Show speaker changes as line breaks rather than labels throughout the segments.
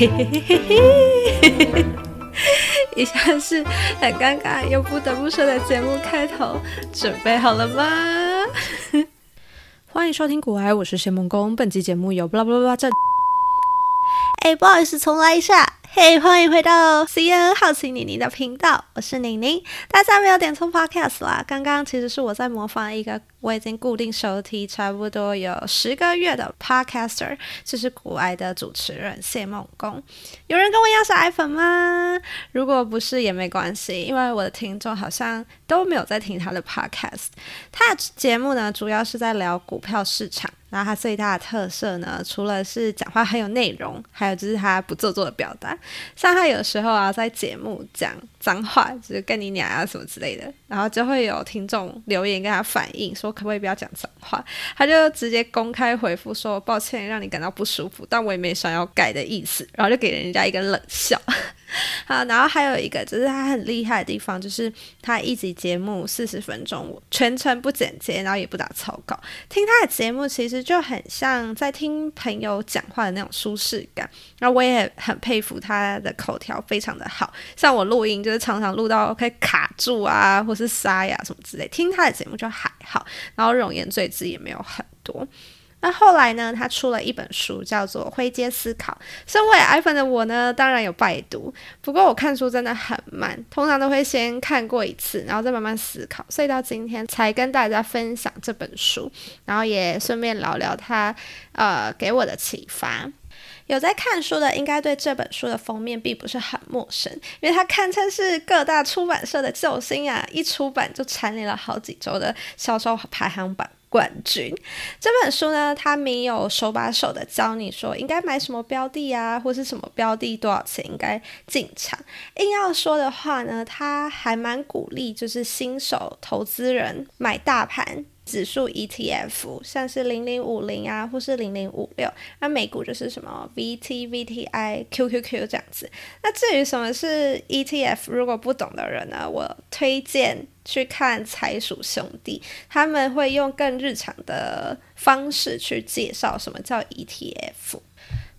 嘿嘿嘿嘿嘿，以下是很尴尬又不得不说的节目开头，准备好了吗？欢迎收听古埃，我是谢梦工。本期节目由布拉布拉布拉正。哎，不好意思，重来一下。嘿，欢迎回到 C N 好奇妮妮的频道，我是妮妮。大家没有点错 Podcast 啦，刚刚其实是我在模仿一个我已经固定收听差不多有十个月的 Podcaster，就是古爱的主持人谢梦工。有人跟我一样是爱粉吗？如果不是也没关系，因为我的听众好像都没有在听他的 Podcast。他的节目呢，主要是在聊股票市场。然后他最大的特色呢，除了是讲话很有内容，还有就是他不做作的表达。像他有时候啊，在节目讲脏话，就是跟你娘啊什么之类的，然后就会有听众留言跟他反映说，可不可以不要讲脏话？他就直接公开回复说，抱歉让你感到不舒服，但我也没想要改的意思，然后就给人家一个冷笑。好，然后还有一个就是他很厉害的地方，就是他一集节目四十分钟，全程不剪接，然后也不打草稿。听他的节目其实就很像在听朋友讲话的那种舒适感。然后我也很佩服他的口条非常的好，像我录音就是常常录到可以卡住啊，或是沙哑什么之类。听他的节目就还好，然后容颜赘字也没有很多。那后来呢？他出了一本书，叫做《灰阶思考》。身为 iPhone 的我呢，当然有拜读。不过我看书真的很慢，通常都会先看过一次，然后再慢慢思考。所以到今天才跟大家分享这本书，然后也顺便聊聊他呃给我的启发。有在看书的，应该对这本书的封面并不是很陌生，因为它堪称是各大出版社的救星啊！一出版就蝉联了好几周的销售排行榜。冠军这本书呢，它没有手把手的教你说应该买什么标的啊，或是什么标的多少钱应该进场。硬要说的话呢，它还蛮鼓励就是新手投资人买大盘。指数 ETF 像是零零五零啊，或是零零五六，那美股就是什么 VT、VTI、QQQ 这样子。那至于什么是 ETF，如果不懂的人呢，我推荐去看财鼠兄弟，他们会用更日常的方式去介绍什么叫 ETF。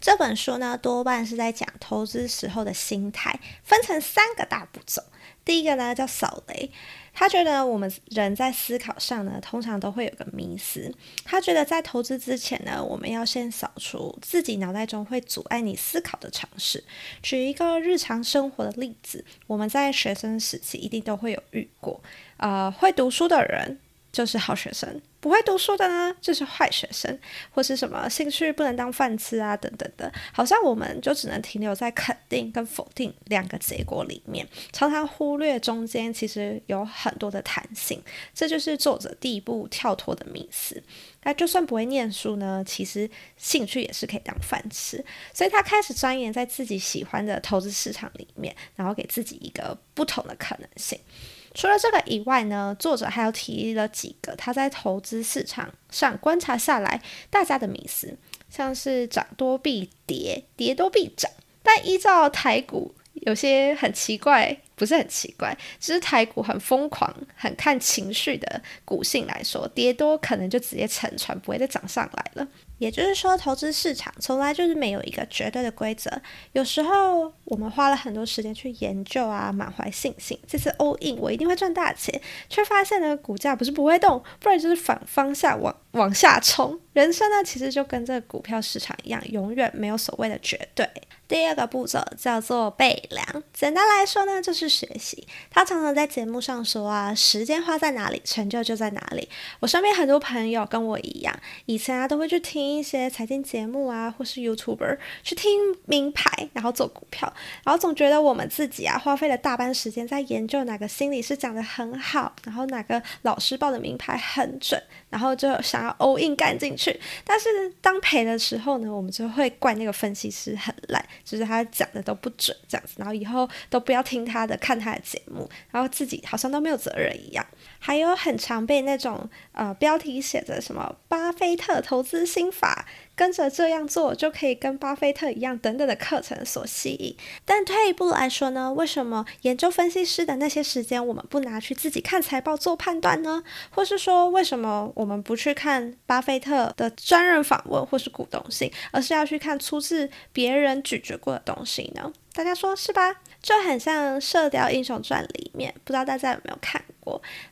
这本书呢，多半是在讲投资时候的心态，分成三个大步骤。第一个呢叫扫雷。他觉得我们人在思考上呢，通常都会有个迷思。他觉得在投资之前呢，我们要先扫除自己脑袋中会阻碍你思考的尝试。举一个日常生活的例子，我们在学生时期一定都会有遇过，呃，会读书的人。就是好学生，不会读书的呢，就是坏学生，或是什么兴趣不能当饭吃啊，等等的，好像我们就只能停留在肯定跟否定两个结果里面，常常忽略中间其实有很多的弹性，这就是作者第一步跳脱的迷思。那就算不会念书呢，其实兴趣也是可以当饭吃，所以他开始钻研在自己喜欢的投资市场里面，然后给自己一个不同的可能性。除了这个以外呢，作者还有提了几个他在投资市场上观察下来大家的迷思，像是涨多必跌，跌多必涨。但依照台股有些很奇怪，不是很奇怪，只是台股很疯狂、很看情绪的股性来说，跌多可能就直接沉船，不会再涨上来了。也就是说，投资市场从来就是没有一个绝对的规则。有时候我们花了很多时间去研究啊，满怀信心，这次 all in 我一定会赚大钱，却发现呢，股价不是不会动，不然就是反方向往往下冲。人生呢，其实就跟这个股票市场一样，永远没有所谓的绝对。第二个步骤叫做备粮，简单来说呢，就是学习。他常常在节目上说啊，时间花在哪里，成就就在哪里。我身边很多朋友跟我一样，以前啊都会去听一些财经节目啊，或是 YouTuber 去听名牌，然后做股票，然后总觉得我们自己啊花费了大半时间在研究哪个心理师讲的很好，然后哪个老师报的名牌很准，然后就想然后 all in 干进去。但是当赔的时候呢，我们就会怪那个分析师很烂。就是他讲的都不准这样子，然后以后都不要听他的，看他的节目，然后自己好像都没有责任一样。还有很常被那种呃标题写着什么巴菲特投资心法。跟着这样做就可以跟巴菲特一样等等的课程所吸引。但退一步来说呢，为什么研究分析师的那些时间我们不拿去自己看财报做判断呢？或是说为什么我们不去看巴菲特的专人访问或是股东信，而是要去看出自别人咀嚼过的东西呢？大家说是吧？就很像《射雕英雄传》里面，不知道大家有没有看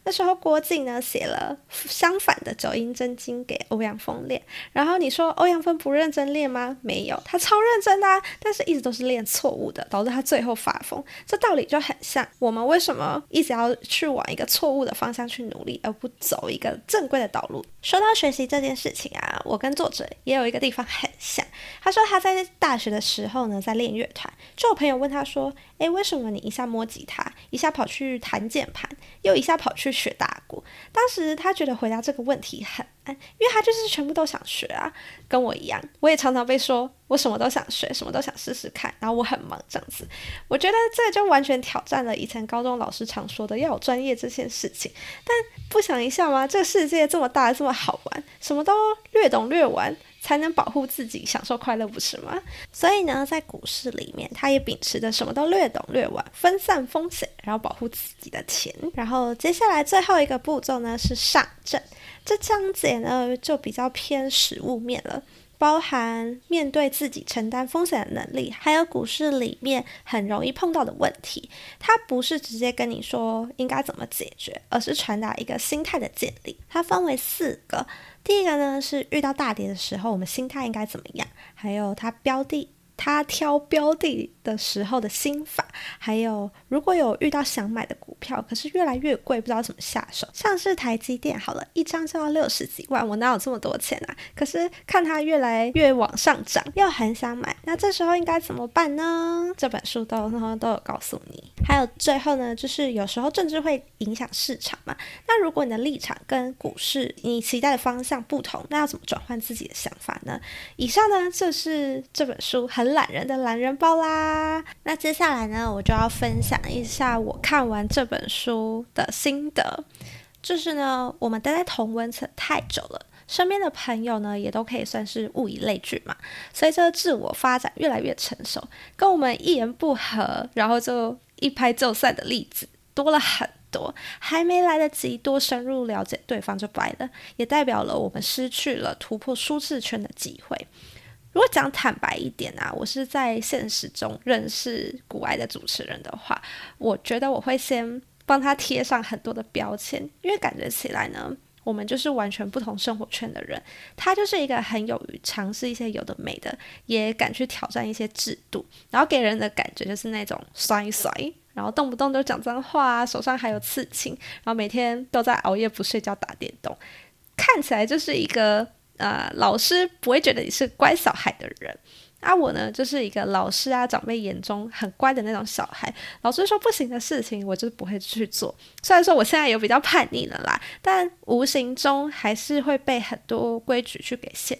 那时候郭靖呢写了相反的九阴真经给欧阳锋练，然后你说欧阳锋不认真练吗？没有，他超认真的，但是一直都是练错误的，导致他最后发疯。这道理就很像，我们为什么一直要去往一个错误的方向去努力，而不走一个正规的道路？说到学习这件事情啊，我跟作者也有一个地方很像。他说他在大学的时候呢，在练乐团，就有朋友问他说。诶，为什么你一下摸吉他，一下跑去弹键盘，又一下跑去学打鼓？当时他觉得回答这个问题很难，因为他就是全部都想学啊，跟我一样，我也常常被说我什么都想学，什么都想试试看，然后我很忙这样子。我觉得这就完全挑战了以前高中老师常说的要有专业这件事情。但不想一下吗？这个世界这么大，这么好玩，什么都略懂略玩。才能保护自己，享受快乐，不是吗？所以呢，在股市里面，他也秉持着什么都略懂略玩，分散风险，然后保护自己的钱。然后接下来最后一个步骤呢是上证，这章节呢就比较偏实物面了，包含面对自己承担风险的能力，还有股市里面很容易碰到的问题。它不是直接跟你说应该怎么解决，而是传达一个心态的建立。它分为四个。第一个呢是遇到大跌的时候，我们心态应该怎么样？还有它标的。他挑标的的时候的心法，还有如果有遇到想买的股票，可是越来越贵，不知道怎么下手。像是台积电，好了一张就要六十几万，我哪有这么多钱啊？可是看它越来越往上涨，又很想买，那这时候应该怎么办呢？这本书都都有告诉你。还有最后呢，就是有时候政治会影响市场嘛。那如果你的立场跟股市你期待的方向不同，那要怎么转换自己的想法呢？以上呢，这是这本书很懒人的懒人包啦，那接下来呢，我就要分享一下我看完这本书的心得。就是呢，我们待在同温层太久了，身边的朋友呢，也都可以算是物以类聚嘛。随着自我发展越来越成熟，跟我们一言不合，然后就一拍就散的例子多了很多，还没来得及多深入了解对方就掰了，也代表了我们失去了突破舒适圈的机会。如果讲坦白一点啊，我是在现实中认识古爱的主持人的话，我觉得我会先帮他贴上很多的标签，因为感觉起来呢，我们就是完全不同生活圈的人。他就是一个很勇于尝试一些有的没的，也敢去挑战一些制度，然后给人的感觉就是那种衰衰，然后动不动都讲脏话啊，手上还有刺青，然后每天都在熬夜不睡觉打电动，看起来就是一个。呃，老师不会觉得你是乖小孩的人，啊，我呢就是一个老师啊长辈眼中很乖的那种小孩。老师说不行的事情，我就不会去做。虽然说我现在有比较叛逆了啦，但无形中还是会被很多规矩去给限。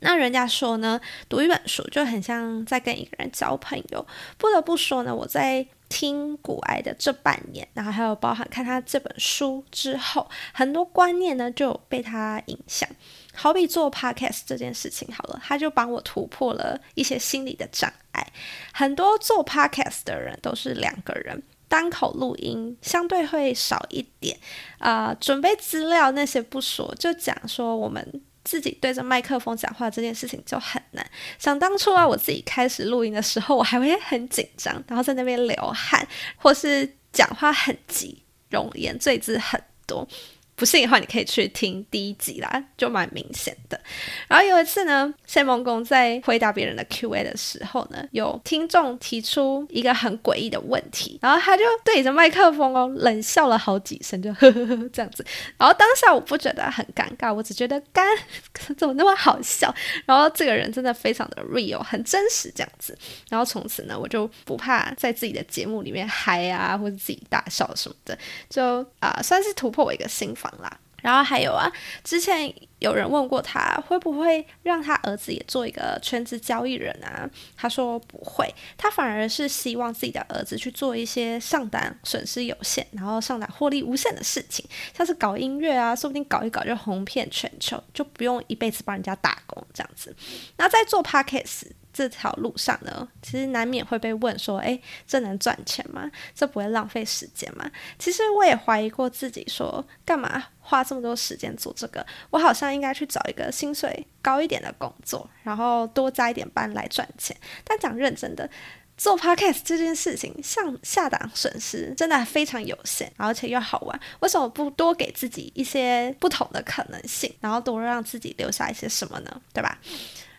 那人家说呢，读一本书就很像在跟一个人交朋友。不得不说呢，我在听古埃的这半年，然后还有包含看他这本书之后，很多观念呢就被他影响。好比做 podcast 这件事情好了，他就帮我突破了一些心理的障碍。很多做 podcast 的人都是两个人单口录音，相对会少一点。啊，准备资料那些不说，就讲说我们自己对着麦克风讲话这件事情就很难。想当初啊，我自己开始录音的时候，我还会很紧张，然后在那边流汗，或是讲话很急，容颜赘字很多。不信的话，你可以去听第一集啦，就蛮明显的。然后有一次呢，谢梦公在回答别人的 Q&A 的时候呢，有听众提出一个很诡异的问题，然后他就对着麦克风哦冷笑了好几声，就呵呵呵这样子。然后当下我不觉得很尴尬，我只觉得干怎么那么好笑。然后这个人真的非常的 real，很真实这样子。然后从此呢，我就不怕在自己的节目里面嗨啊，或者自己大笑什么的，就啊算是突破我一个心然后还有啊，之前有人问过他会不会让他儿子也做一个全职交易人啊？他说不会，他反而是希望自己的儿子去做一些上单损失有限，然后上单获利无限的事情，像是搞音乐啊，说不定搞一搞就红遍全球，就不用一辈子帮人家打工这样子。那在做 podcast 这条路上呢，其实难免会被问说：“诶，这能赚钱吗？这不会浪费时间吗？”其实我也怀疑过自己，说干嘛花这么多时间做这个？我好像应该去找一个薪水高一点的工作，然后多加一点班来赚钱。但讲认真的，做 podcast 这件事情，像下档损失真的非常有限，而且又好玩。为什么不多给自己一些不同的可能性，然后多让自己留下一些什么呢？对吧？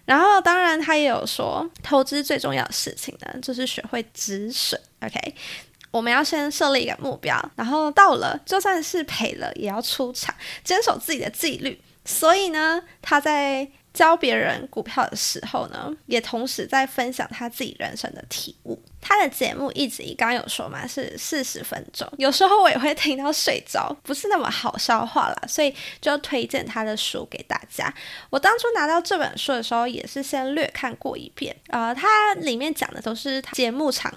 然后，当然，他也有说，投资最重要的事情呢，就是学会止损。OK，我们要先设立一个目标，然后到了，就算是赔了，也要出场，坚守自己的纪律。所以呢，他在。教别人股票的时候呢，也同时在分享他自己人生的体悟。他的节目一直刚有说嘛，是四十分钟，有时候我也会听到睡着，不是那么好消化啦，所以就推荐他的书给大家。我当初拿到这本书的时候，也是先略看过一遍，呃，它里面讲的都是节目常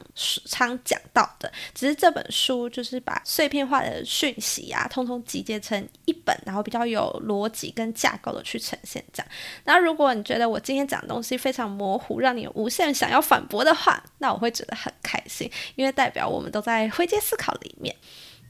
常讲到的，只是这本书就是把碎片化的讯息啊，通通集结成一本，然后比较有逻辑跟架构的去呈现这样。那如果你觉得我今天讲的东西非常模糊，让你无限想要反驳的话，那我会觉得很开心，因为代表我们都在灰阶思考里面。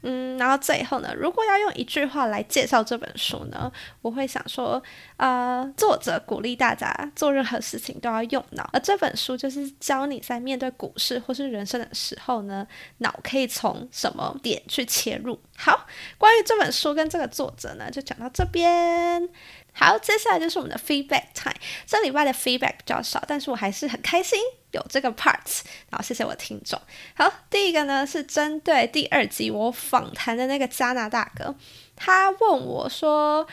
嗯，然后最后呢，如果要用一句话来介绍这本书呢，我会想说，呃，作者鼓励大家做任何事情都要用脑，而这本书就是教你在面对股市或是人生的时候呢，脑可以从什么点去切入。好，关于这本书跟这个作者呢，就讲到这边。好，接下来就是我们的 feedback time。这礼拜的 feedback 比较少，但是我还是很开心有这个 parts，。然后谢谢我听众。好，第一个呢是针对第二集我访谈的那个加拿大哥，他问我说：“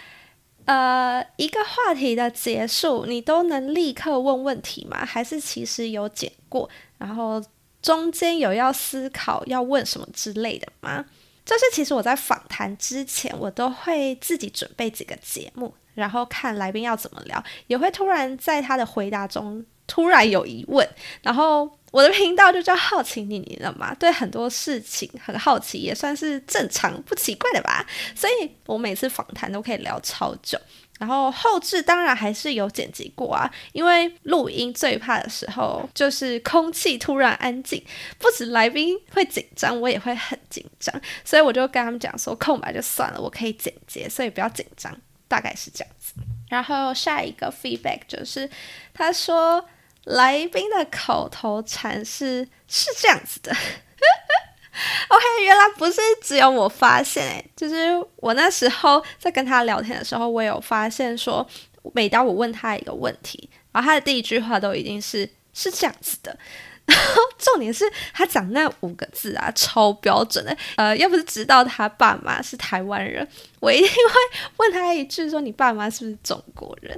呃，一个话题的结束，你都能立刻问问题吗？还是其实有剪过，然后中间有要思考要问什么之类的吗？”就是其实我在访谈之前，我都会自己准备几个节目。然后看来宾要怎么聊，也会突然在他的回答中突然有疑问。然后我的频道就叫好奇你你了嘛，对很多事情很好奇，也算是正常不奇怪的吧。所以我每次访谈都可以聊超久。然后后置当然还是有剪辑过啊，因为录音最怕的时候就是空气突然安静，不止来宾会紧张，我也会很紧张。所以我就跟他们讲说，空白就算了，我可以剪接，所以不要紧张。大概是这样子，然后下一个 feedback 就是他说来宾的口头禅是是这样子的。OK，原来不是只有我发现诶，就是我那时候在跟他聊天的时候，我有发现说，每当我问他一个问题，然后他的第一句话都已经是是这样子的。然 后重点是他讲那五个字啊，超标准的。呃，要不是知道他爸妈是台湾人，我一定会问他一句说：“你爸妈是不是中国人？”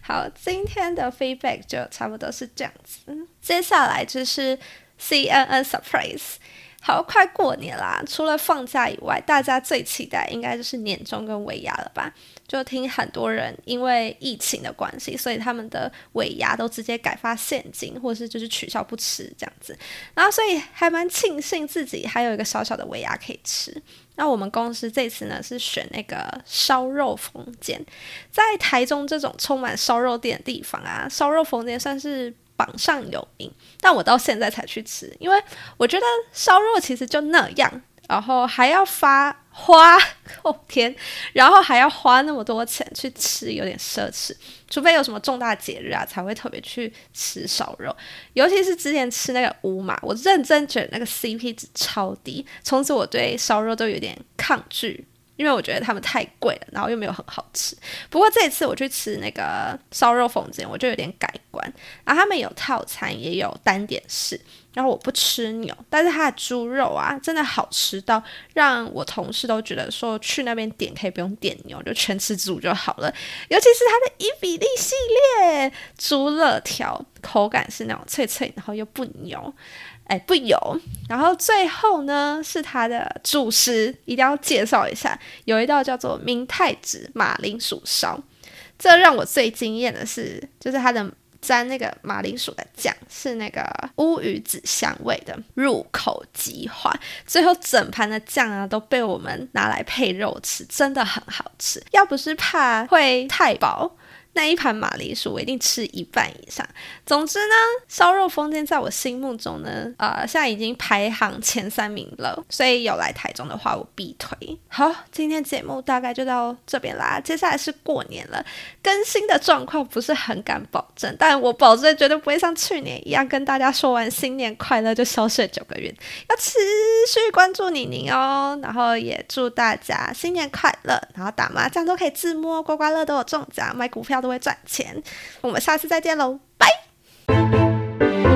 好，今天的 feedback 就差不多是这样子。接下来就是 CNN surprise。好，快过年啦！除了放假以外，大家最期待应该就是年终跟尾牙了吧？就听很多人因为疫情的关系，所以他们的尾牙都直接改发现金，或是就是取消不吃这样子。然后，所以还蛮庆幸自己还有一个小小的尾牙可以吃。那我们公司这次呢是选那个烧肉风间，在台中这种充满烧肉店的地方啊，烧肉风间算是。榜上有名，但我到现在才去吃，因为我觉得烧肉其实就那样，然后还要发花，哦天，然后还要花那么多钱去吃，有点奢侈。除非有什么重大节日啊，才会特别去吃烧肉。尤其是之前吃那个乌马，我认真觉得那个 CP 值超低，从此我对烧肉都有点抗拒。因为我觉得他们太贵了，然后又没有很好吃。不过这次我去吃那个烧肉风间，我就有点改观。然后他们有套餐，也有单点式。然后我不吃牛，但是它的猪肉啊，真的好吃到让我同事都觉得说去那边点可以不用点牛，就全吃猪就好了。尤其是它的伊比利系列猪肋条，口感是那种脆脆，然后又不牛。哎，不油。然后最后呢，是它的主食，一定要介绍一下。有一道叫做明太子马铃薯烧，这让我最惊艳的是，就是它的沾那个马铃薯的酱是那个乌鱼子香味的，入口即化。最后整盘的酱啊都被我们拿来配肉吃，真的很好吃。要不是怕会太饱。那一盘马铃薯我一定吃一半以上。总之呢，烧肉风间在我心目中呢，呃，现在已经排行前三名了。所以有来台中的话，我必推。好，今天节目大概就到这边啦。接下来是过年了，更新的状况不是很敢保证，但我保证绝对不会像去年一样跟大家说完新年快乐就消失九个月。要持续关注你宁哦，然后也祝大家新年快乐，然后打麻将都可以自摸，刮刮乐都有中奖，买股票。都会赚钱。我们下次再见喽拜。